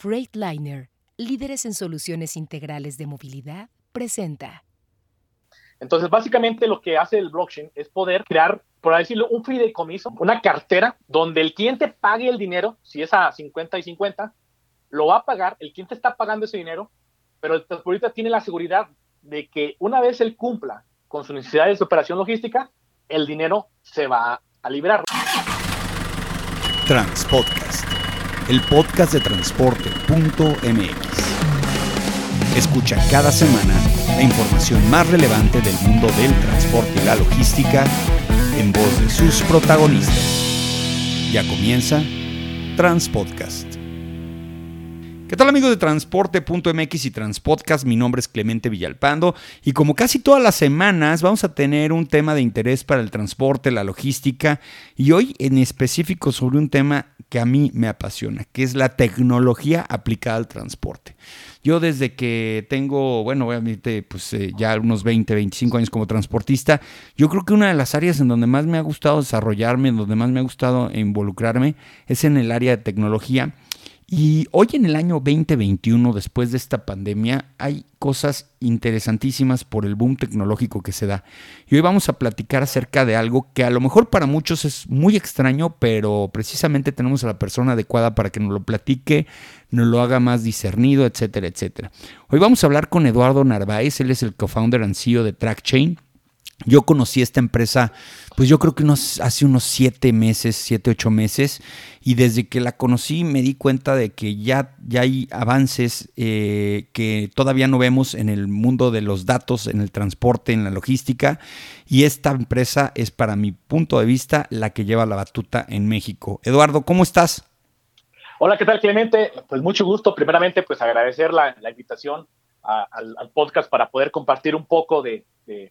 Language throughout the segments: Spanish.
Freightliner, líderes en soluciones integrales de movilidad, presenta. Entonces, básicamente lo que hace el blockchain es poder crear, por decirlo, un fideicomiso, una cartera donde el cliente pague el dinero, si es a 50 y 50, lo va a pagar, el cliente está pagando ese dinero, pero el transportista tiene la seguridad de que una vez él cumpla con sus necesidades de operación logística, el dinero se va a liberar. Transpodcast el podcast de transporte.mx. Escucha cada semana la información más relevante del mundo del transporte y la logística en voz de sus protagonistas. Ya comienza Transpodcast. ¿Qué tal amigos de Transporte.mx y Transpodcast? Mi nombre es Clemente Villalpando y como casi todas las semanas vamos a tener un tema de interés para el transporte, la logística y hoy en específico sobre un tema que a mí me apasiona, que es la tecnología aplicada al transporte. Yo desde que tengo, bueno, obviamente, pues eh, ya unos 20, 25 años como transportista, yo creo que una de las áreas en donde más me ha gustado desarrollarme, en donde más me ha gustado involucrarme, es en el área de tecnología y hoy en el año 2021, después de esta pandemia, hay cosas interesantísimas por el boom tecnológico que se da. Y hoy vamos a platicar acerca de algo que a lo mejor para muchos es muy extraño, pero precisamente tenemos a la persona adecuada para que nos lo platique, nos lo haga más discernido, etcétera, etcétera. Hoy vamos a hablar con Eduardo Narváez, él es el co-founder and CEO de TrackChain. Yo conocí esta empresa, pues yo creo que unos, hace unos siete meses, siete, ocho meses, y desde que la conocí me di cuenta de que ya, ya hay avances eh, que todavía no vemos en el mundo de los datos, en el transporte, en la logística, y esta empresa es para mi punto de vista la que lleva la batuta en México. Eduardo, ¿cómo estás? Hola, ¿qué tal Clemente? Pues mucho gusto. Primeramente, pues agradecer la, la invitación al, podcast para poder compartir un poco de,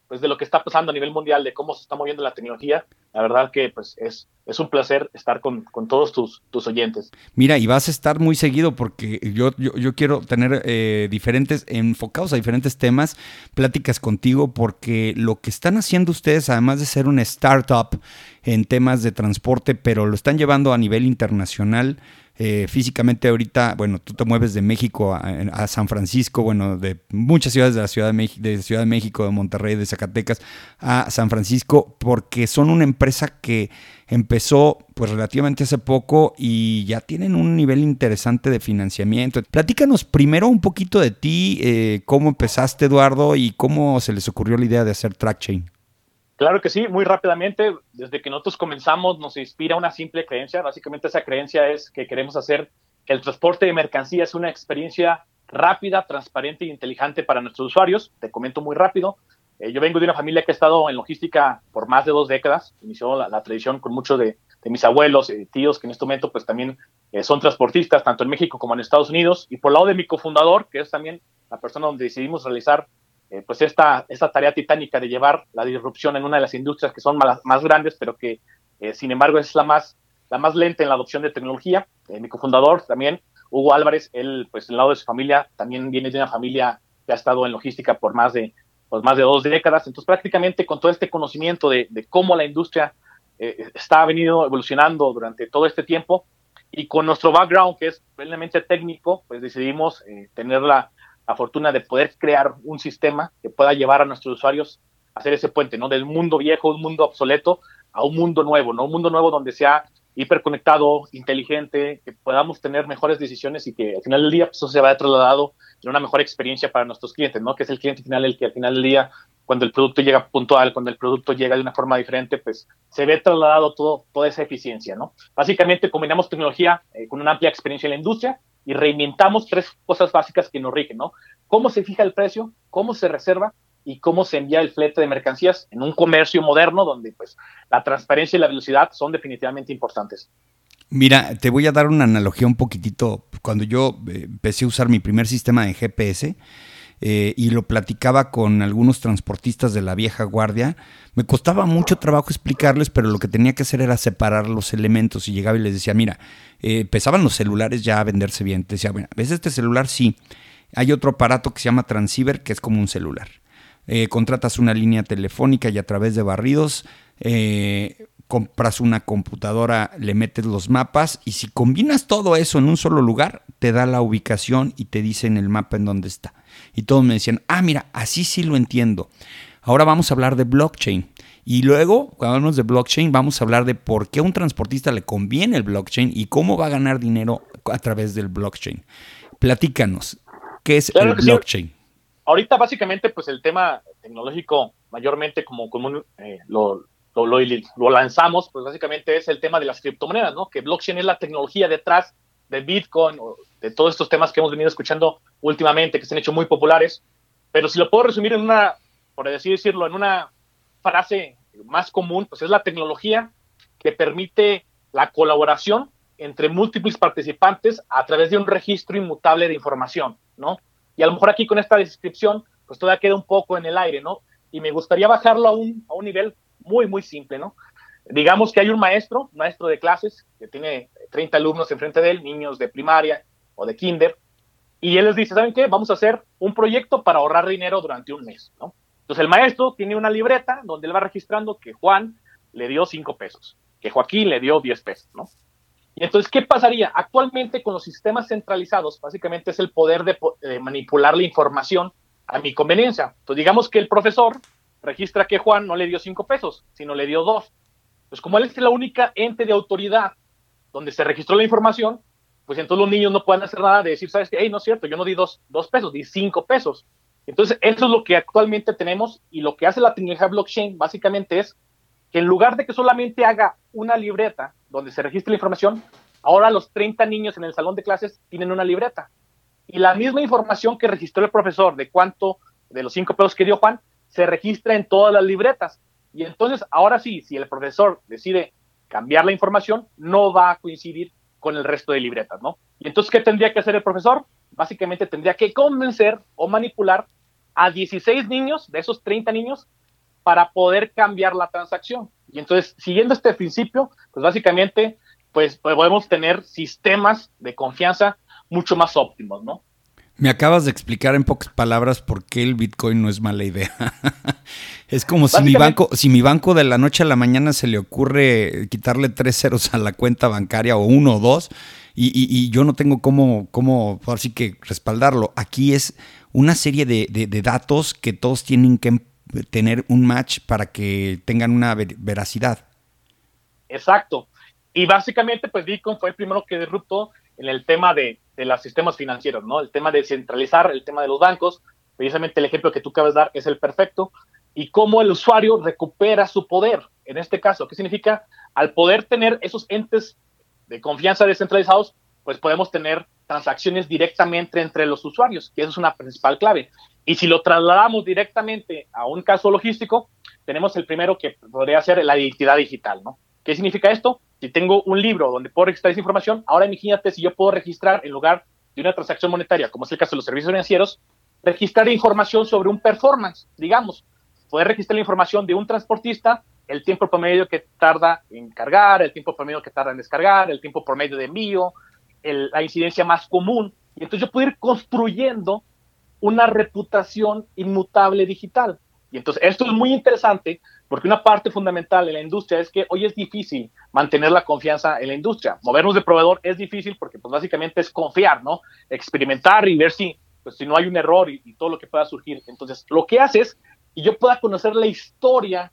pues de lo que está pasando a nivel mundial, de cómo se está moviendo la tecnología. La verdad que pues es, es un placer estar con, con todos tus, tus, oyentes. Mira, y vas a estar muy seguido porque yo, yo, yo quiero tener eh, diferentes, enfocados a diferentes temas, pláticas contigo, porque lo que están haciendo ustedes, además de ser una startup en temas de transporte, pero lo están llevando a nivel internacional, eh, físicamente ahorita, bueno, tú te mueves de México a, San Francisco, bueno, de muchas ciudades de la Ciudad de, de Ciudad de México, de Monterrey, de Zacatecas, a San Francisco, porque son una empresa que empezó pues relativamente hace poco y ya tienen un nivel interesante de financiamiento. Platícanos primero un poquito de ti, eh, cómo empezaste Eduardo y cómo se les ocurrió la idea de hacer TrackChain. Claro que sí, muy rápidamente, desde que nosotros comenzamos nos inspira una simple creencia, básicamente esa creencia es que queremos hacer que el transporte de mercancías una experiencia rápida, transparente e inteligente para nuestros usuarios. Te comento muy rápido, eh, yo vengo de una familia que ha estado en logística por más de dos décadas, inició la, tradición con muchos de, mis abuelos y tíos que en este momento pues también eh, son transportistas, tanto en México como en Estados Unidos, y por lado de mi cofundador, que es también la persona donde decidimos realizar eh, pues esta, tarea titánica de llevar la disrupción en una de las industrias que son más, más grandes, pero que eh, sin embargo es la más, la más lenta en la adopción de tecnología. Eh, mi cofundador también, Hugo Álvarez, él, pues del lado de su familia, también viene de una familia que ha estado en logística por más de, pues, más de dos décadas. Entonces, prácticamente con todo este conocimiento de, de cómo la industria está venido evolucionando durante todo este tiempo y con nuestro background, que es plenamente técnico, pues decidimos tener la, la fortuna de poder crear un sistema que pueda llevar a nuestros usuarios a hacer ese puente, ¿no? Del mundo viejo, un mundo obsoleto, a un mundo nuevo, ¿no? Un mundo nuevo donde sea hiperconectado, inteligente, que podamos tener mejores decisiones y que al final del día pues, eso se va trasladado en una mejor experiencia para nuestros clientes, ¿no? Que es el cliente final el que al final del día, cuando el producto llega puntual, cuando el producto llega de una forma diferente, pues se ve trasladado todo, toda esa eficiencia, ¿no? Básicamente combinamos tecnología eh, con una amplia experiencia en la industria y reinventamos tres cosas básicas que nos rigen, ¿no? Cómo se fija el precio, cómo se reserva y cómo se envía el flete de mercancías en un comercio moderno donde pues la transparencia y la velocidad son definitivamente importantes. Mira, te voy a dar una analogía un poquitito. Cuando yo eh, empecé a usar mi primer sistema de GPS, eh, y lo platicaba con algunos transportistas de la vieja guardia, me costaba mucho trabajo explicarles, pero lo que tenía que hacer era separar los elementos y llegaba y les decía, mira, eh, empezaban los celulares ya a venderse bien. Te decía, bueno, ¿ves este celular? Sí. Hay otro aparato que se llama transceiver, que es como un celular. Eh, contratas una línea telefónica y a través de barridos compras una computadora, le metes los mapas y si combinas todo eso en un solo lugar, te da la ubicación y te dice en el mapa en dónde está. Y todos me decían, ah, mira, así sí lo entiendo. Ahora vamos a hablar de blockchain. Y luego, cuando hablamos de blockchain, vamos a hablar de por qué a un transportista le conviene el blockchain y cómo va a ganar dinero a través del blockchain. Platícanos, ¿qué es el blockchain? Ahorita básicamente pues el tema tecnológico mayormente como, como eh, lo, lo, lanzamos, pues básicamente es el tema de las criptomonedas, ¿no? Que blockchain es la tecnología detrás de Bitcoin, o de todos estos temas que hemos venido escuchando últimamente, que se han hecho muy populares. Pero si lo puedo resumir en una, por decirlo, en una frase más común, pues es la tecnología que permite la colaboración entre múltiples participantes a través de un registro inmutable de información, ¿no? Y a lo mejor aquí con esta descripción, pues todavía queda un poco en el aire, ¿no? Y me gustaría bajarlo a un, a un nivel muy, muy simple, ¿no? Digamos que hay un maestro, maestro de clases, que tiene 30 alumnos enfrente de él, niños de primaria o de kinder, y él les dice, ¿saben qué? Vamos a hacer un proyecto para ahorrar dinero durante un mes, ¿no? Entonces el maestro tiene una libreta donde él va registrando que Juan le dio 5 pesos, que Joaquín le dio 10 pesos, ¿no? Y entonces, ¿qué pasaría? Actualmente con los sistemas centralizados, básicamente es el poder de, manipular la información a mi conveniencia. Entonces, digamos que el profesor registra que Juan no le dio cinco pesos, sino le dio dos. Pues como él es la única ente de autoridad donde se registró la información, pues entonces los niños no pueden hacer nada de decir, ¿sabes qué? Hey, no es cierto, yo no di dos, dos pesos, di cinco pesos. Entonces, eso es lo que actualmente tenemos y lo que hace la tecnología blockchain básicamente es que en lugar de que solamente haga una libreta donde se registre la información, ahora los 30 niños en el salón de clases tienen una libreta. Y la misma información que registró el profesor de cuánto de los cinco pesos que dio Juan, se registra en todas las libretas. Y entonces, ahora sí, si el profesor decide cambiar la información, no va a coincidir con el resto de libretas, ¿no? Y entonces, ¿qué tendría que hacer el profesor? Básicamente tendría que convencer o manipular a 16 niños, de esos 30 niños, para poder cambiar la transacción. Y entonces, siguiendo este principio, pues básicamente, pues podemos tener sistemas de confianza mucho más óptimos, ¿no? Me acabas de explicar en pocas palabras por qué el Bitcoin no es mala idea. es como si mi banco, si mi banco de la noche a la mañana se le ocurre quitarle tres ceros a la cuenta bancaria o uno o dos, y, yo no tengo cómo, cómo así que respaldarlo. Aquí es una serie de, de, datos que todos tienen que tener un match para que tengan una veracidad. Exacto. Y básicamente, pues Bitcoin fue el primero que derrotó en el tema de, de los sistemas financieros, ¿no? El tema de centralizar, el tema de los bancos, precisamente el ejemplo que tú acabas de dar es el perfecto, y cómo el usuario recupera su poder, en este caso, ¿qué significa? Al poder tener esos entes de confianza descentralizados, pues podemos tener transacciones directamente entre los usuarios, que eso es una principal clave. Y si lo trasladamos directamente a un caso logístico, tenemos el primero que podría ser la identidad digital, ¿no? ¿Qué significa esto? Si tengo un libro donde puedo registrar esa información, ahora imagínate si yo puedo registrar en lugar de una transacción monetaria, como es el caso de los servicios financieros, registrar información sobre un performance, digamos, poder registrar la información de un transportista, el tiempo promedio que tarda en cargar, el tiempo promedio que tarda en descargar, el tiempo promedio de envío, la incidencia más común. Y entonces yo puedo ir construyendo una reputación inmutable digital. Y entonces esto es muy interesante porque una parte fundamental de la industria es que hoy es difícil mantener la confianza en la industria. Movernos de proveedor es difícil porque pues básicamente es confiar, ¿no? Experimentar y ver si, pues, si no hay un error y, todo lo que pueda surgir. Entonces, lo que hace es que yo pueda conocer la historia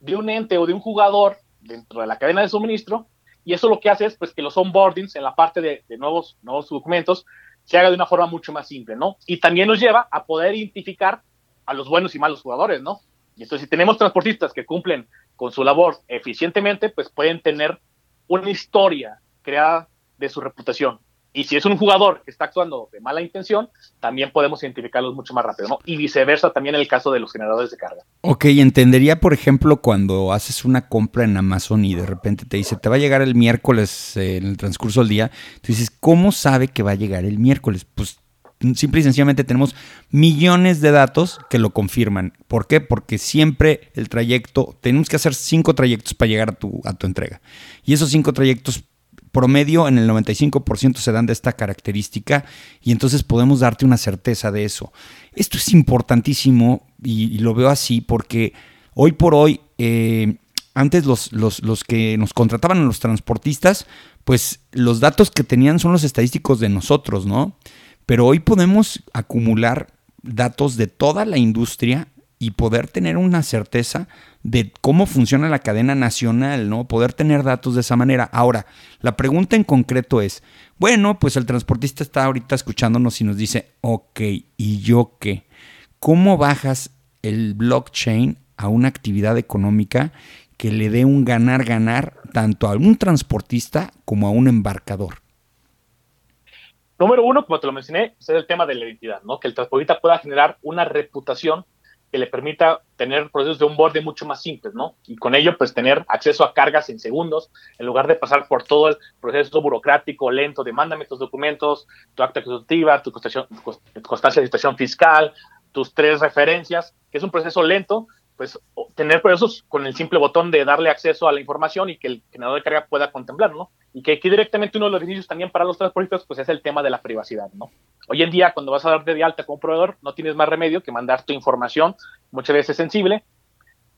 de un ente o de un jugador dentro de la cadena de suministro y eso lo que hace es pues que los onboardings en la parte de, de nuevos, nuevos documentos se haga de una forma mucho más simple, ¿no? Y también nos lleva a poder identificar a los buenos y malos jugadores, ¿no? Y entonces, si tenemos transportistas que cumplen con su labor eficientemente, pues pueden tener una historia creada de su reputación. Y si es un jugador que está actuando de mala intención, también podemos identificarlos mucho más rápido, ¿no? Y viceversa también en el caso de los generadores de carga. Ok, entendería, por ejemplo, cuando haces una compra en Amazon y de repente te dice, te va a llegar el miércoles eh, en el transcurso del día, tú dices, ¿cómo sabe que va a llegar el miércoles? Pues simple y sencillamente tenemos millones de datos que lo confirman. ¿Por qué? Porque siempre el trayecto, tenemos que hacer cinco trayectos para llegar a tu, a tu entrega. Y esos cinco trayectos promedio en el 95% se dan de esta característica y entonces podemos darte una certeza de eso. Esto es importantísimo y, lo veo así porque hoy por hoy... Eh, antes los, los, los que nos contrataban a los transportistas, pues los datos que tenían son los estadísticos de nosotros, ¿no? Pero hoy podemos acumular datos de toda la industria y poder tener una certeza de cómo funciona la cadena nacional, ¿no? Poder tener datos de esa manera. Ahora, la pregunta en concreto es, bueno, pues el transportista está ahorita escuchándonos y nos dice, ok, ¿y yo qué? ¿Cómo bajas el blockchain a una actividad económica que le dé un ganar-ganar tanto a un transportista como a un embarcador? Número uno, como te lo mencioné, es el tema de la identidad, ¿no? Que el transportista pueda generar una reputación que le permita tener procesos de onboarding mucho más simples, ¿no? Y con ello, pues tener acceso a cargas en segundos, en lugar de pasar por todo el proceso burocrático, lento, de mándame tus documentos, tu acta constitutiva, tu constancia de situación fiscal, tus tres referencias, que es un proceso lento, pues tener procesos con el simple botón de darle acceso a la información y que el generador de carga pueda contemplarlo. Y que aquí directamente uno de los beneficios también para los transportistas, pues es el tema de la privacidad, ¿no? Hoy en día, cuando vas a darte de alta como proveedor, no tienes más remedio que mandar tu información, muchas veces sensible,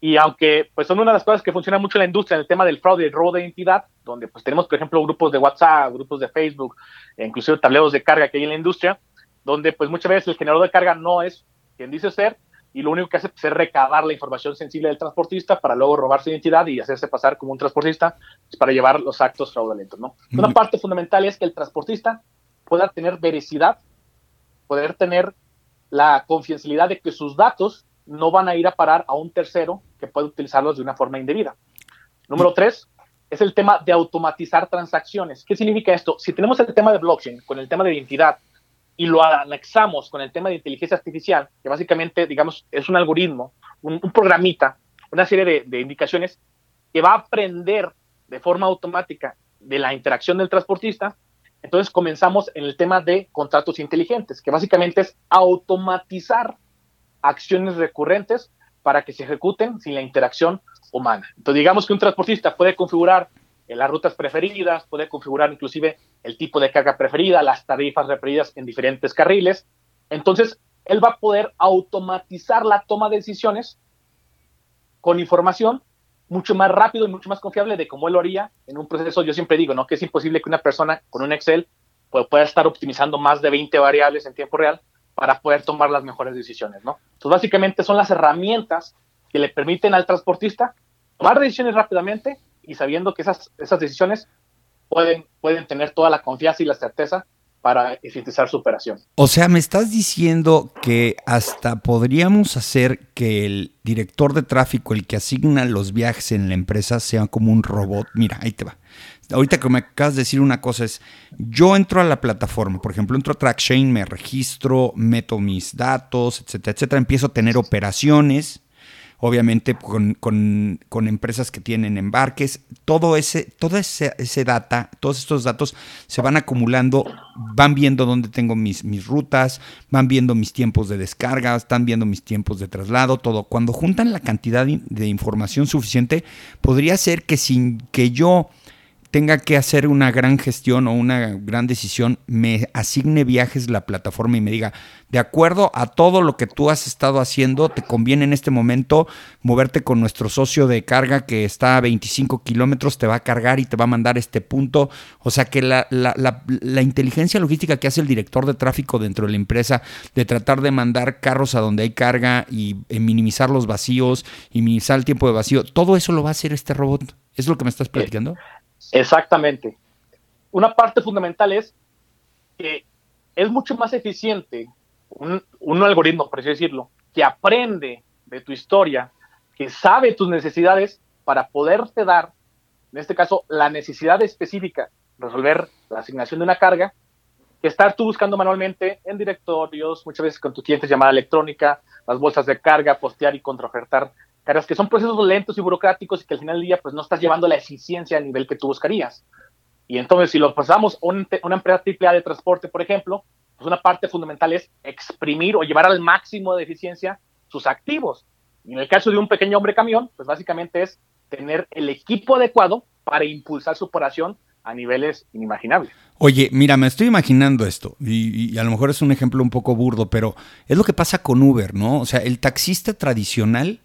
y aunque pues son una de las cosas que funciona mucho en la industria, en el tema del fraude y el robo de identidad, donde pues tenemos, por ejemplo, grupos de WhatsApp, grupos de Facebook, e inclusive tableros de carga que hay en la industria, donde pues muchas veces el generador de carga no es quien dice ser, y lo único que hace pues, es recabar la información sensible del transportista para luego robar su identidad y hacerse pasar como un transportista pues, para llevar los actos fraudulentos. ¿no? Una parte fundamental es que el transportista pueda tener veracidad, poder tener la confidencialidad de que sus datos no van a ir a parar a un tercero que puede utilizarlos de una forma indebida. Número tres, es el tema de automatizar transacciones. ¿Qué significa esto? Si tenemos el tema de blockchain con el tema de identidad y lo anexamos con el tema de inteligencia artificial, que básicamente, digamos, es un algoritmo, un, programita, una serie de, indicaciones que va a aprender de forma automática de la interacción del transportista, entonces comenzamos en el tema de contratos inteligentes, que básicamente es automatizar acciones recurrentes para que se ejecuten sin la interacción humana. Entonces digamos que un transportista puede configurar las rutas preferidas, puede configurar inclusive el tipo de carga preferida, las tarifas referidas en diferentes carriles. Entonces, él va a poder automatizar la toma de decisiones con información mucho más rápido y mucho más confiable de cómo él lo haría en un proceso. Yo siempre digo, ¿no? Que es imposible que una persona con un Excel pueda estar optimizando más de 20 variables en tiempo real para poder tomar las mejores decisiones, ¿no? Entonces, básicamente son las herramientas que le permiten al transportista tomar decisiones rápidamente y sabiendo que esas, esas decisiones pueden, pueden tener toda la confianza y la certeza para eficientizar su operación. O sea, me estás diciendo que hasta podríamos hacer que el director de tráfico, el que asigna los viajes en la empresa, sea como un robot. Mira, ahí te va. Ahorita que me acabas de decir una cosa es, yo entro a la plataforma, por ejemplo, entro a TrackChain, me registro, meto mis datos, etcétera, etcétera, empiezo a tener operaciones, obviamente con, empresas que tienen embarques, todo ese, todo ese, ese, data, todos estos datos se van acumulando, van viendo dónde tengo mis, mis rutas, van viendo mis tiempos de descarga, están viendo mis tiempos de traslado, todo. Cuando juntan la cantidad de información suficiente, podría ser que sin que yo tenga que hacer una gran gestión o una gran decisión, me asigne viajes la plataforma y me diga, de acuerdo a todo lo que tú has estado haciendo, te conviene en este momento moverte con nuestro socio de carga que está a 25 kilómetros, te va a cargar y te va a mandar este punto. O sea que la, la, inteligencia logística que hace el director de tráfico dentro de la empresa, de tratar de mandar carros a donde hay carga y eh, minimizar los vacíos y minimizar el tiempo de vacío, todo eso lo va a hacer este robot. ¿Es lo que me estás platicando? Exactamente. Una parte fundamental es que es mucho más eficiente un, algoritmo, por así decirlo, que aprende de tu historia, que sabe tus necesidades para poderte dar, en este caso, la necesidad específica, resolver la asignación de una carga, que estar tú buscando manualmente en directorios, muchas veces con tus clientes llamada electrónica, las bolsas de carga, postear y contraofertar cargas que son procesos lentos y burocráticos y que al final del día pues no estás llevando la eficiencia al nivel que tú buscarías. Y entonces si lo pasamos a una empresa AAA de transporte, por ejemplo, pues una parte fundamental es exprimir o llevar al máximo de eficiencia sus activos. Y en el caso de un pequeño hombre camión, pues básicamente es tener el equipo adecuado para impulsar su operación a niveles inimaginables. Oye, mira, me estoy imaginando esto, y, a lo mejor es un ejemplo un poco burdo, pero es lo que pasa con Uber, ¿no? O sea, el taxista tradicional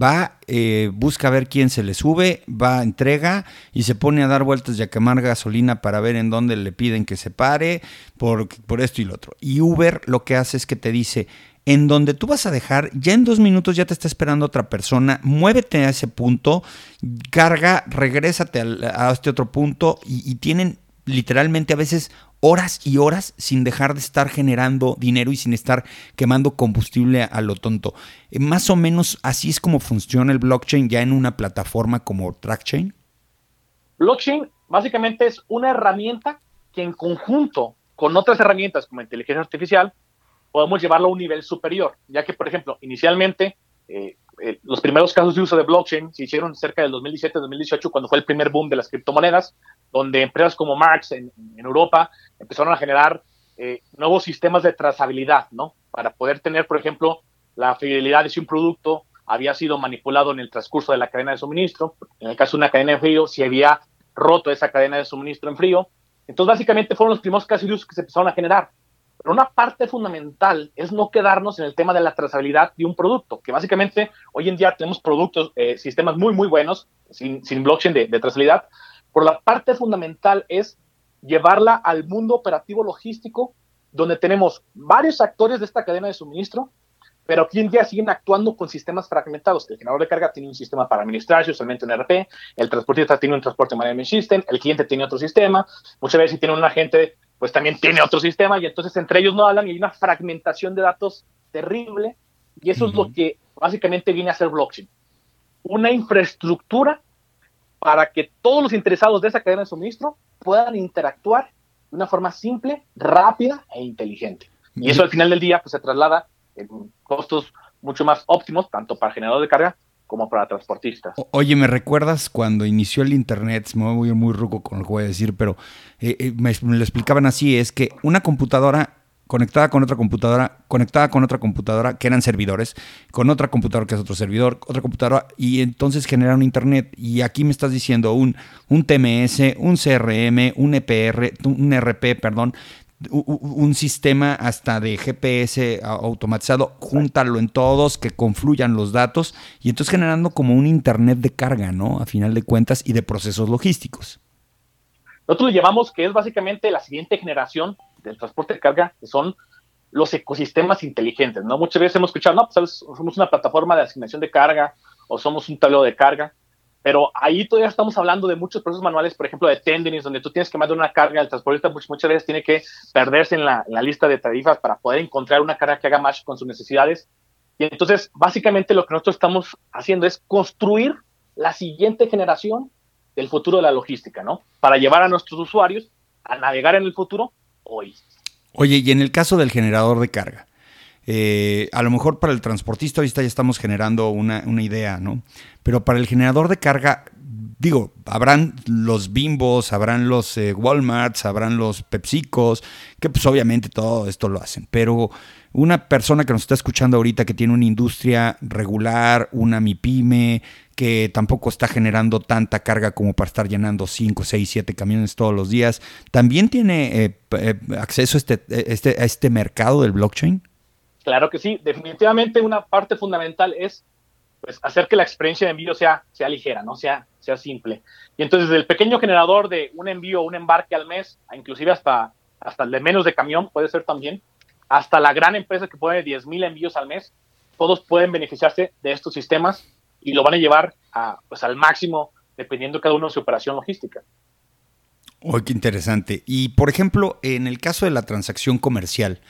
va, eh, busca ver quién se le sube, va, entrega y se pone a dar vueltas y a quemar gasolina para ver en dónde le piden que se pare por, por esto y lo otro. Y Uber lo que hace es que te dice, en donde tú vas a dejar, ya en dos minutos ya te está esperando otra persona, muévete a ese punto, carga, regrésate a, este otro punto y, y tienen literalmente a veces horas y horas sin dejar de estar generando dinero y sin estar quemando combustible a lo tonto. Eh, más o menos así es como funciona el blockchain ya en una plataforma como TrackChain. Blockchain básicamente es una herramienta que en conjunto con otras herramientas como inteligencia artificial podemos llevarlo a un nivel superior, ya que, por ejemplo, inicialmente eh, eh, los primeros casos de uso de blockchain se hicieron cerca del 2017-2018, cuando fue el primer boom de las criptomonedas, donde empresas como Marx en, Europa empezaron a generar eh, nuevos sistemas de trazabilidad, ¿no? Para poder tener, por ejemplo, la fidelidad de si un producto había sido manipulado en el transcurso de la cadena de suministro, en el caso de una cadena de frío, si había roto esa cadena de suministro en frío. Entonces, básicamente fueron los primeros casos de uso que se empezaron a generar. Pero una parte fundamental es no quedarnos en el tema de la trazabilidad de un producto, que básicamente hoy en día tenemos productos, eh, sistemas muy, muy buenos, sin, blockchain de, trazabilidad, pero la parte fundamental es llevarla al mundo operativo logístico, donde tenemos varios actores de esta cadena de suministro, pero hoy en día siguen actuando con sistemas fragmentados. El generador de carga tiene un sistema para administrar, usualmente un RP, el transportista tiene un transporte management system, el cliente tiene otro sistema, muchas veces tiene un agente pues también tiene otro sistema y entonces entre ellos no hablan y hay una fragmentación de datos terrible y eso es lo que básicamente viene a ser blockchain. Una infraestructura para que todos los interesados de esa cadena de suministro puedan interactuar de una forma simple, rápida e inteligente. Y eso al final del día pues, se traslada en costos mucho más óptimos, tanto para el generador de carga como para transportistas. Oye, ¿me recuerdas cuando inició el Internet? Me voy muy ruco con lo que voy a decir, pero eh, eh, me, lo explicaban así, es que una computadora conectada con otra computadora, conectada con otra computadora, que eran servidores, con otra computadora que es otro servidor, otra computadora, y entonces generaron Internet. Y aquí me estás diciendo un, un TMS, un CRM, un EPR, un RP, perdón, un sistema hasta de GPS automatizado, júntalo en todos, que confluyan los datos y entonces generando como un Internet de carga, ¿no? A final de cuentas y de procesos logísticos. Nosotros le llamamos que es básicamente la siguiente generación del transporte de carga, que son los ecosistemas inteligentes, ¿no? Muchas veces hemos escuchado, no, pues somos una plataforma de asignación de carga o somos un tablero de carga. Pero ahí todavía estamos hablando de muchos procesos manuales, por ejemplo, de tenderings, donde tú tienes que mandar una carga, el transportista muchas, veces tiene que perderse en la, lista de tarifas para poder encontrar una carga que haga match con sus necesidades. Y entonces, básicamente lo que nosotros estamos haciendo es construir la siguiente generación del futuro de la logística, ¿no? Para llevar a nuestros usuarios a navegar en el futuro hoy. Oye, y en el caso del generador de carga, eh, a lo mejor para el transportista ahorita ya estamos generando una, idea, ¿no? Pero para el generador de carga, digo, habrán los bimbos, habrán los eh, Walmarts, habrán los Pepsicos, que pues obviamente todo esto lo hacen, pero una persona que nos está escuchando ahorita que tiene una industria regular, una MIPYME, que tampoco está generando tanta carga como para estar llenando 5, 6, 7 camiones todos los días, ¿también tiene eh, acceso a este, este, a este mercado del blockchain? Claro que sí, definitivamente una parte fundamental es pues, hacer que la experiencia de envío sea, ligera, ¿no? sea, simple. Y entonces, el pequeño generador de un envío un embarque al mes, inclusive hasta, hasta el de menos de camión, puede ser también, hasta la gran empresa que pone 10.000 envíos al mes, todos pueden beneficiarse de estos sistemas y lo van a llevar a, pues, al máximo dependiendo cada uno de su operación logística. Oh, qué interesante. Y por ejemplo, en el caso de la transacción comercial,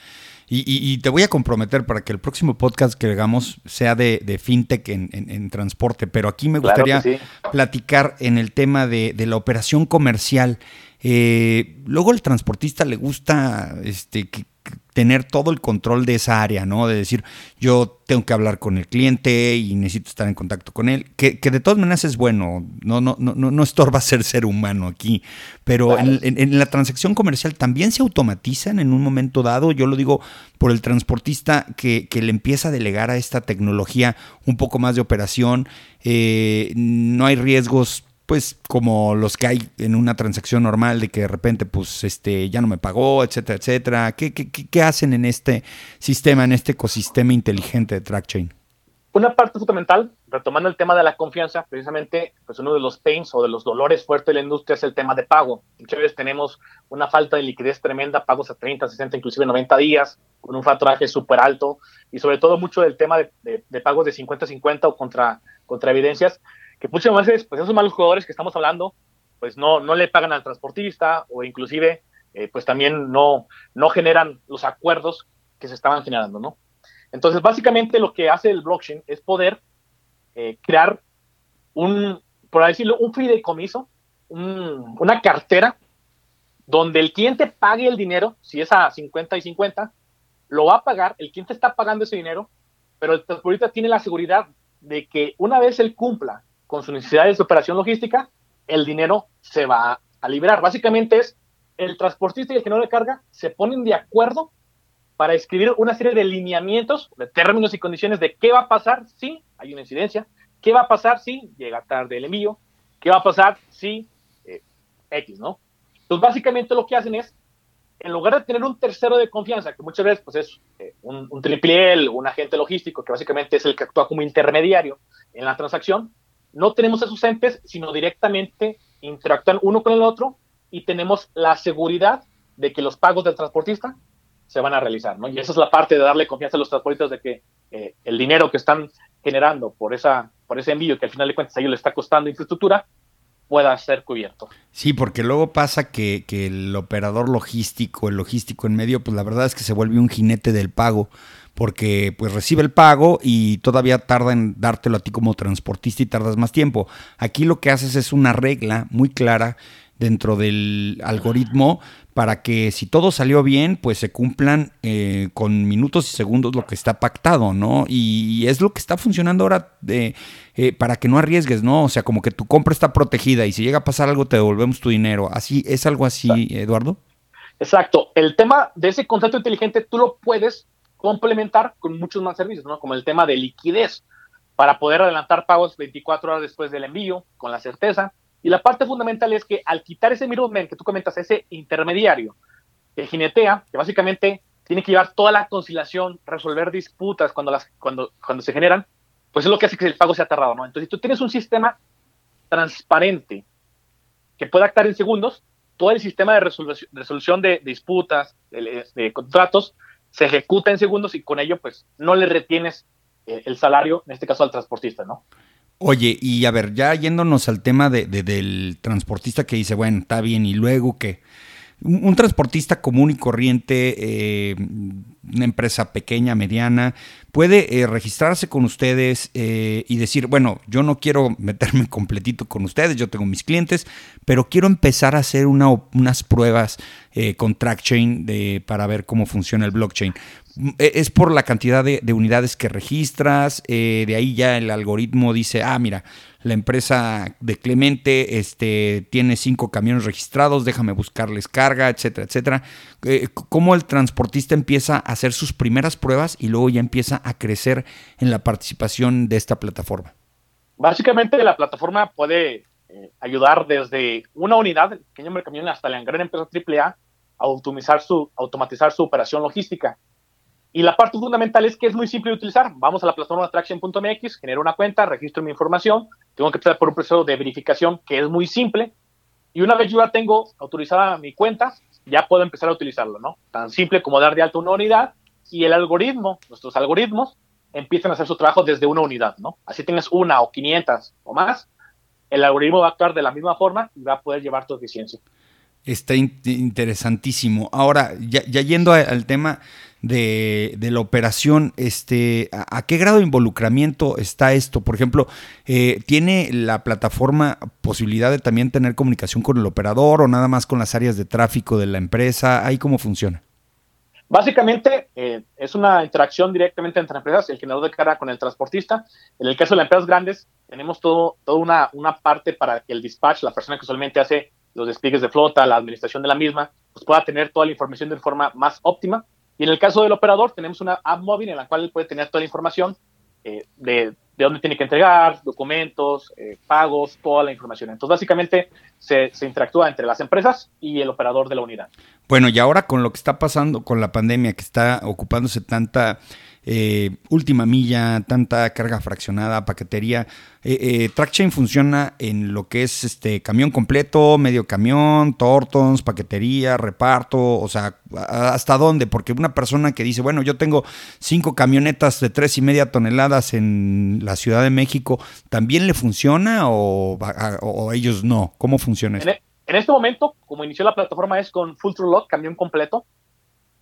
y, te voy a comprometer para que el próximo podcast que hagamos sea de, fintech en, transporte, pero aquí me gustaría platicar en el tema de, la operación comercial. Eh, luego el transportista le gusta este, que, tener todo el control de esa área, ¿no? De decir, yo tengo que hablar con el cliente y necesito estar en contacto con él, que, de todas maneras es bueno, no, no, no, no estorba ser ser humano aquí, pero en, la transacción comercial también se automatizan en un momento dado, yo lo digo por el transportista que, que le empieza a delegar a esta tecnología un poco más de operación, eh, no hay riesgos pues como los que hay en una transacción normal de que de repente pues este ya no me pagó, etcétera, etcétera. ¿Qué, qué, qué hacen en este sistema, en este ecosistema inteligente de TrackChain? Una parte fundamental, retomando el tema de la confianza, precisamente, pues uno de los pains o de los dolores fuertes de la industria es el tema de pago. Muchas veces tenemos una falta de liquidez tremenda, pagos a 30, 60, inclusive 90 días, con un facturaje súper alto, y sobre todo mucho del tema de, de, pagos de 50-50 o contra, contra evidencias, que muchas veces, pues esos malos jugadores que estamos hablando, pues no, no le pagan al transportista o inclusive, eh, pues también no, no generan los acuerdos que se estaban generando, ¿no? Entonces, básicamente lo que hace el blockchain es poder eh, crear un, por decirlo, un fideicomiso, una cartera donde el cliente pague el dinero, si es a 50 y 50, lo va a pagar, el cliente está pagando ese dinero, pero el transportista tiene la seguridad de que una vez él cumpla con sus necesidades de operación logística, el dinero se va a liberar. Básicamente es el transportista y el no le carga se ponen de acuerdo para escribir una serie de lineamientos, de términos y condiciones de qué va a pasar si hay una incidencia, qué va a pasar si llega tarde el envío, qué va a pasar si eh, X, ¿no? Entonces, básicamente lo que hacen es, en lugar de tener un tercero de confianza, que muchas veces pues, es eh, un, un triple L, un agente logístico, que básicamente es el que actúa como intermediario en la transacción, no tenemos esos entes, sino directamente interactúan uno con el otro y tenemos la seguridad de que los pagos del transportista se van a realizar, ¿no? Y esa es la parte de darle confianza a los transportistas de que eh, el dinero que están generando por, esa, por ese envío, que al final de cuentas a ellos le está costando infraestructura, pueda ser cubierto. Sí, porque luego pasa que, que, el operador logístico, el logístico en medio, pues la verdad es que se vuelve un jinete del pago, porque pues recibe el pago y todavía tarda en dártelo a ti como transportista y tardas más tiempo. Aquí lo que haces es una regla muy clara dentro del algoritmo para que si todo salió bien, pues se cumplan eh, con minutos y segundos lo que está pactado, ¿no? Y, es lo que está funcionando ahora de, eh, para que no arriesgues, ¿no? O sea, como que tu compra está protegida y si llega a pasar algo te devolvemos tu dinero. Así es algo así, Eduardo. Exacto. El tema de ese contrato inteligente tú lo puedes complementar con muchos más servicios, ¿no? Como el tema de liquidez para poder adelantar pagos 24 horas después del envío con la certeza y la parte fundamental es que al quitar ese middleman que tú comentas, ese intermediario que jinetea, que básicamente tiene que llevar toda la conciliación, resolver disputas cuando, las, cuando, cuando se generan, pues es lo que hace que el pago sea tardado, ¿no? Entonces, si tú tienes un sistema transparente que pueda actuar en segundos, todo el sistema de resolución, de, disputas, de, contratos, se ejecuta en segundos y con ello, pues, no le retienes eh, el salario, en este caso al transportista, ¿no? Oye, y a ver, ya yéndonos al tema de, del transportista que dice, bueno, está bien, y luego que un, transportista común y corriente, eh, una empresa pequeña, mediana, puede eh, registrarse con ustedes eh, y decir, bueno, yo no quiero meterme completito con ustedes, yo tengo mis clientes, pero quiero empezar a hacer una, unas pruebas con TrackChain de, para ver cómo funciona el blockchain. E, es por la cantidad de, unidades que registras, de ahí ya el algoritmo dice, ah, mira, la empresa de Clemente este, tiene cinco camiones registrados, déjame buscarles carga, etcétera, etcétera. Eh, ¿Cómo el transportista empieza a hacer sus primeras pruebas y luego ya empieza a crecer en la participación de esta plataforma? Básicamente la plataforma puede eh, ayudar desde una unidad, pequeño camión, hasta la gran empresa AAA a automatizar su, automatizar su operación logística. Y la parte fundamental es que es muy simple de utilizar. Vamos a la plataforma Traction.mx, genero una cuenta, registro mi información, tengo que empezar por un proceso de verificación que es muy simple. Y una vez yo ya tengo autorizada mi cuenta, ya puedo empezar a utilizarlo, ¿no? Tan simple como dar de alta una unidad y el algoritmo, nuestros algoritmos, empiezan a hacer su trabajo desde una unidad, ¿no? Así tienes una o 500 o más, el algoritmo va a actuar de la misma forma y va a poder llevar tu eficiencia. Está interesantísimo. Ahora, ya, yendo al tema de, la operación, este, ¿a, qué grado de involucramiento está esto? Por ejemplo, eh, ¿tiene la plataforma posibilidad de también tener comunicación con el operador o nada más con las áreas de tráfico de la empresa? ¿Ahí cómo funciona? Básicamente eh, es una interacción directamente entre empresas, el generador de carga con el transportista. En el caso de las empresas grandes, tenemos todo, toda una, una parte para que el dispatch, la persona que usualmente hace los despliegues de flota, la administración de la misma, pues pueda tener toda la información de forma más óptima. Y en el caso del operador, tenemos una app móvil en la cual él puede tener toda la información eh, de, de, dónde tiene que entregar, documentos, eh, pagos, toda la información. Entonces, básicamente, se, se, interactúa entre las empresas y el operador de la unidad. Bueno, y ahora con lo que está pasando con la pandemia, que está ocupándose tanta eh, última milla, tanta carga fraccionada, paquetería. Eh, eh, TrackChain funciona en lo que es este camión completo, medio camión, tortons, paquetería, reparto, o sea, ¿hasta dónde? Porque una persona que dice, bueno, yo tengo cinco camionetas de tres y media toneladas en la Ciudad de México, ¿también le funciona o, ellos no? ¿Cómo funciona esto? En este momento, como inició la plataforma, es con Full True Lock, camión completo,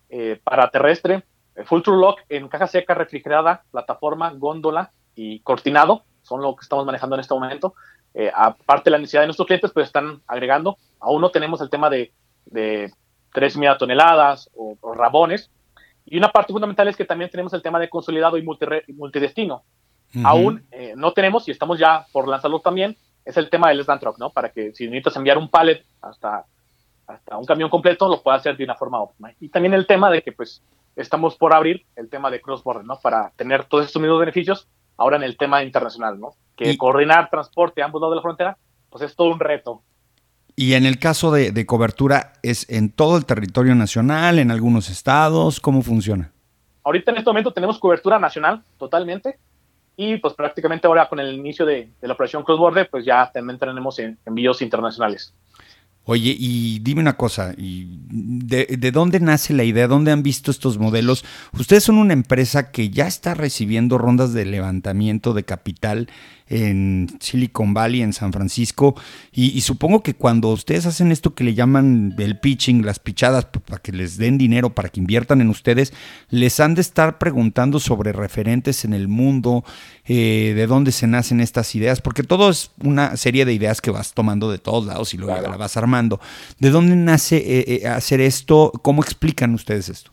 eh, para terrestre, Full True Lock en caja seca, refrigerada, plataforma, góndola y cortinado, son lo que estamos manejando en este momento. Eh, aparte de la necesidad de nuestros clientes, pues están agregando. Aún no tenemos el tema de, de 3 media toneladas o, rabones. Y una parte fundamental es que también tenemos el tema de consolidado y multidestino. Aún no tenemos y estamos ya por lanzarlo también es el tema del stand truck, ¿no? Para que si necesitas enviar un pallet hasta, hasta un camión completo, lo puedas hacer de una forma óptima. Y también el tema de que, pues, estamos por abrir el tema de cross-border, ¿no? Para tener todos estos mismos beneficios ahora en el tema internacional, ¿no? Que coordinar transporte a ambos lados de la frontera, pues es todo un reto. Y en el caso de, de, cobertura, ¿es en todo el territorio nacional, en algunos estados? ¿Cómo funciona? Ahorita en este momento tenemos cobertura nacional totalmente. Y pues prácticamente ahora con el inicio de, la operación Cross Border, pues ya también tenemos envíos internacionales. Oye, y dime una cosa, ¿y de, de, dónde nace la idea? ¿Dónde han visto estos modelos? Ustedes son una empresa que ya está recibiendo rondas de levantamiento de capital en Silicon Valley, en San Francisco, y, supongo que cuando ustedes hacen esto que le llaman el pitching, las pichadas, para que les den dinero, para que inviertan en ustedes, les han de estar preguntando sobre referentes en el mundo, eh, de dónde se nacen estas ideas, porque todo es una serie de ideas que vas tomando de todos lados y luego la vas armando. ¿De dónde nace eh, eh, hacer esto? ¿Cómo explican ustedes esto?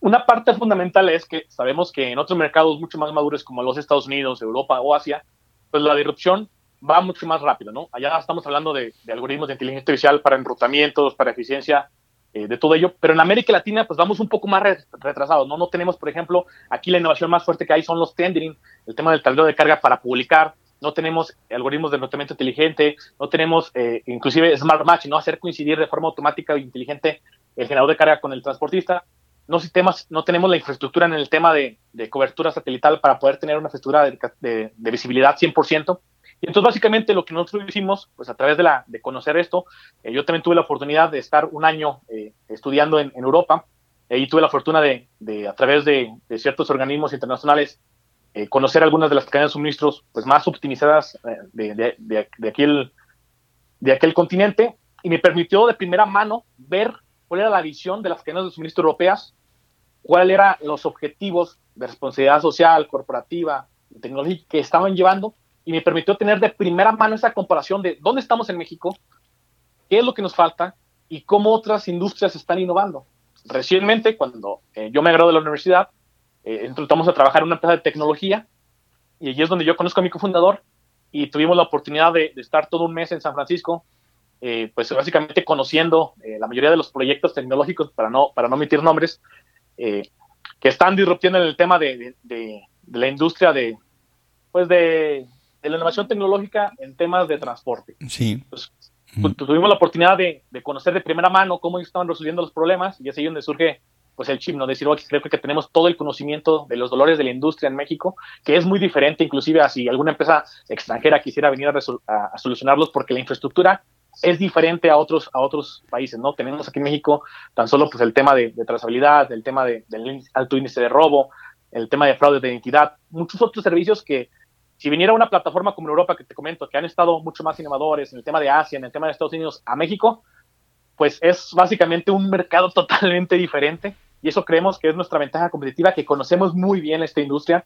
Una parte fundamental es que sabemos que en otros mercados mucho más maduros como los Estados Unidos, Europa o Asia, pues la disrupción va mucho más rápido, ¿no? Allá estamos hablando de, algoritmos de inteligencia artificial para enrutamientos, para eficiencia, eh, de todo ello, pero en América Latina pues vamos un poco más retrasados, ¿no? No tenemos, por ejemplo, aquí la innovación más fuerte que hay son los tendering, el tema del tablero de carga para publicar, no tenemos algoritmos de enrutamiento inteligente, no tenemos eh, inclusive smart match, ¿no? Hacer coincidir de forma automática e inteligente el generador de carga con el transportista. No, sistemas, no tenemos la infraestructura en el tema de, cobertura satelital para poder tener una infraestructura de, de, visibilidad 100%. Y entonces básicamente lo que nosotros hicimos, pues a través de, la, de conocer esto, eh, yo también tuve la oportunidad de estar un año eh, estudiando en, Europa, y tuve la fortuna de, a través de, ciertos organismos internacionales, eh, conocer algunas de las cadenas de suministros pues, más optimizadas de, de, aquel, de aquel continente, y me permitió de primera mano ver cuál era la visión de las cadenas de suministro europeas, cuáles eran los objetivos de responsabilidad social, corporativa, tecnológica que estaban llevando y me permitió tener de primera mano esa comparación de dónde estamos en México, qué es lo que nos falta y cómo otras industrias están innovando. Recientemente, cuando eh, yo me gradué de la universidad, eh, entramos a trabajar en una empresa de tecnología y allí es donde yo conozco a mi cofundador y tuvimos la oportunidad de estar todo un mes en San Francisco eh, pues básicamente conociendo eh, la mayoría de los proyectos tecnológicos, para no, para no omitir nombres, eh, que están disruptiendo en el tema de, la industria de, pues de, la innovación tecnológica en temas de transporte. Sí. Pues, pues, tuvimos la oportunidad de, conocer de primera mano cómo ellos estaban resolviendo los problemas y es ahí donde surge pues el chip, ¿no? Decir, creo que tenemos todo el conocimiento de los dolores de la industria en México, que es muy diferente inclusive a si alguna empresa extranjera quisiera venir a solucionarlos porque la infraestructura es diferente a otros, a otros países, ¿no? Tenemos aquí en México tan solo pues el tema de, trazabilidad, el tema de, del alto índice de robo, el tema de fraude de identidad, muchos otros servicios que si viniera una plataforma como Europa que te comento, que han estado mucho más innovadores en el tema de Asia, en el tema de Estados Unidos a México, pues es básicamente un mercado totalmente diferente y eso creemos que es nuestra ventaja competitiva, que conocemos muy bien esta industria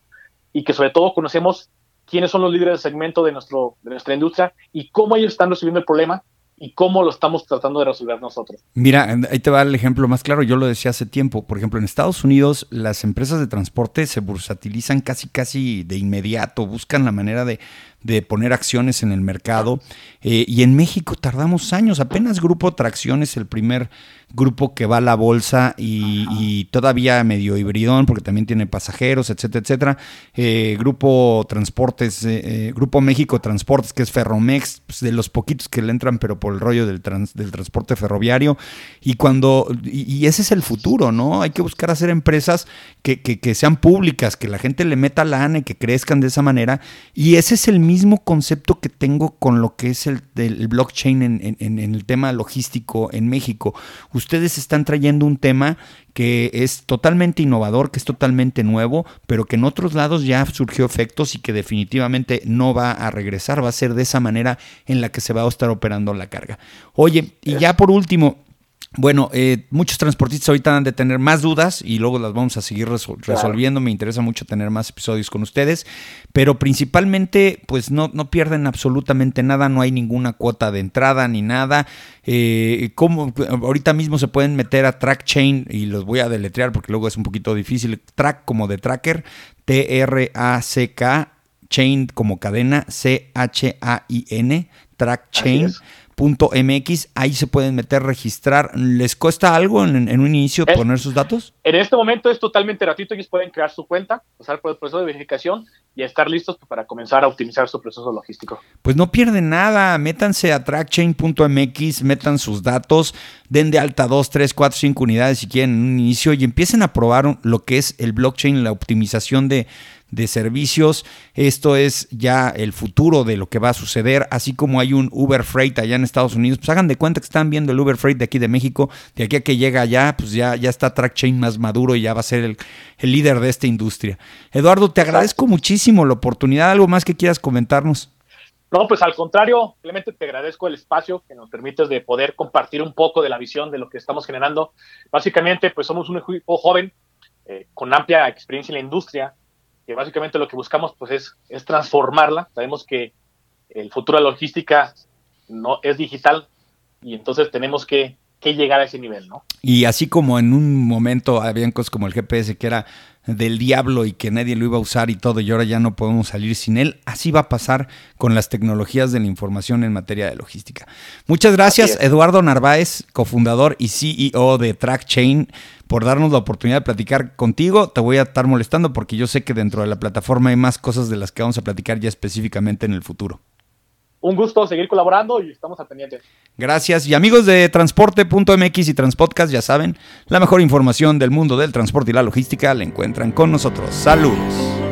y que sobre todo conocemos quiénes son los líderes de segmento de, nuestro, de nuestra industria y cómo ellos están resolviendo el problema y cómo lo estamos tratando de resolver nosotros. Mira, ahí te va el ejemplo más claro. Yo lo decía hace tiempo. Por ejemplo, en Estados Unidos las empresas de transporte se bursatilizan casi, casi de inmediato. Buscan la manera de, de poner acciones en el mercado. Eh, y en México tardamos años, apenas Grupo Tracción es el primer grupo que va a la bolsa y, todavía medio hibridón porque también tiene pasajeros, etcétera, etcétera. Eh, grupo Transportes, eh, Grupo México Transportes, que es Ferromex, pues, de los poquitos que le entran, pero por el rollo del, del transporte ferroviario. Y cuando, y, ese es el futuro, ¿no? Hay que buscar hacer empresas que, que, sean públicas, que la gente le meta la y que crezcan de esa manera. Y ese es el mismo concepto que tengo con lo que es el, blockchain en, en, en el tema logístico en México ustedes están trayendo un tema que es totalmente innovador, que es totalmente nuevo, pero que en otros lados ya surgió efectos y que definitivamente no va a regresar, va a ser de esa manera en la que se va a estar operando la carga. Oye, y ya por último, bueno, eh, muchos transportistas ahorita han de tener más dudas y luego las vamos a seguir resolviendo. Me interesa mucho tener más episodios con ustedes, pero principalmente, pues no, no pierden absolutamente nada, no hay ninguna cuota de entrada ni nada. Eh, como ahorita mismo se pueden meter a Track Chain y los voy a deletrear porque luego es un poquito difícil. Track como de tracker, T-R-A-C-K, Chain como cadena, C-H-A-I-N, Track Chain. .mx, ahí se pueden meter, registrar. ¿Les cuesta algo en, un inicio poner sus datos? En este momento es totalmente gratuito, ellos pueden crear su cuenta, pasar por el proceso de verificación y estar listos para comenzar a optimizar su proceso logístico. Pues no pierden nada, métanse a trackchain.mx, metan sus datos, den de alta 2, 3, 4, 5 unidades si quieren en un inicio y empiecen a probar lo que es el blockchain, la optimización de de servicios. Esto es ya el futuro de lo que va a suceder, así como hay un Uber Freight allá en Estados Unidos, pues hagan de cuenta que están viendo el Uber Freight de aquí de México, de aquí a que llega allá, pues ya, ya está TrackChain más maduro y ya va a ser el, el líder de esta industria. Eduardo, te agradezco muchísimo la oportunidad, algo más que quieras comentarnos. No, pues al contrario, simplemente te agradezco el espacio que nos permites de poder compartir un poco de la visión de lo que estamos generando. Básicamente, pues somos un equipo joven eh, con amplia experiencia en la industria, que básicamente lo que buscamos pues es, es transformarla. Sabemos que el futuro de logística no es digital y entonces tenemos que, que, llegar a ese nivel, ¿no? Y así como en un momento habían cosas como el GPS que era del diablo y que nadie lo iba a usar y todo y ahora ya no podemos salir sin él, así va a pasar con las tecnologías de la información en materia de logística. Muchas gracias Eduardo Narváez, cofundador y CEO de TrackChain por darnos la oportunidad de platicar contigo. Te voy a estar molestando porque yo sé que dentro de la plataforma hay más cosas de las que vamos a platicar ya específicamente en el futuro. Un gusto seguir colaborando y estamos al pendiente. Gracias. Y amigos de transporte.mx y Transpodcast, ya saben, la mejor información del mundo del transporte y la logística la encuentran con nosotros. Saludos.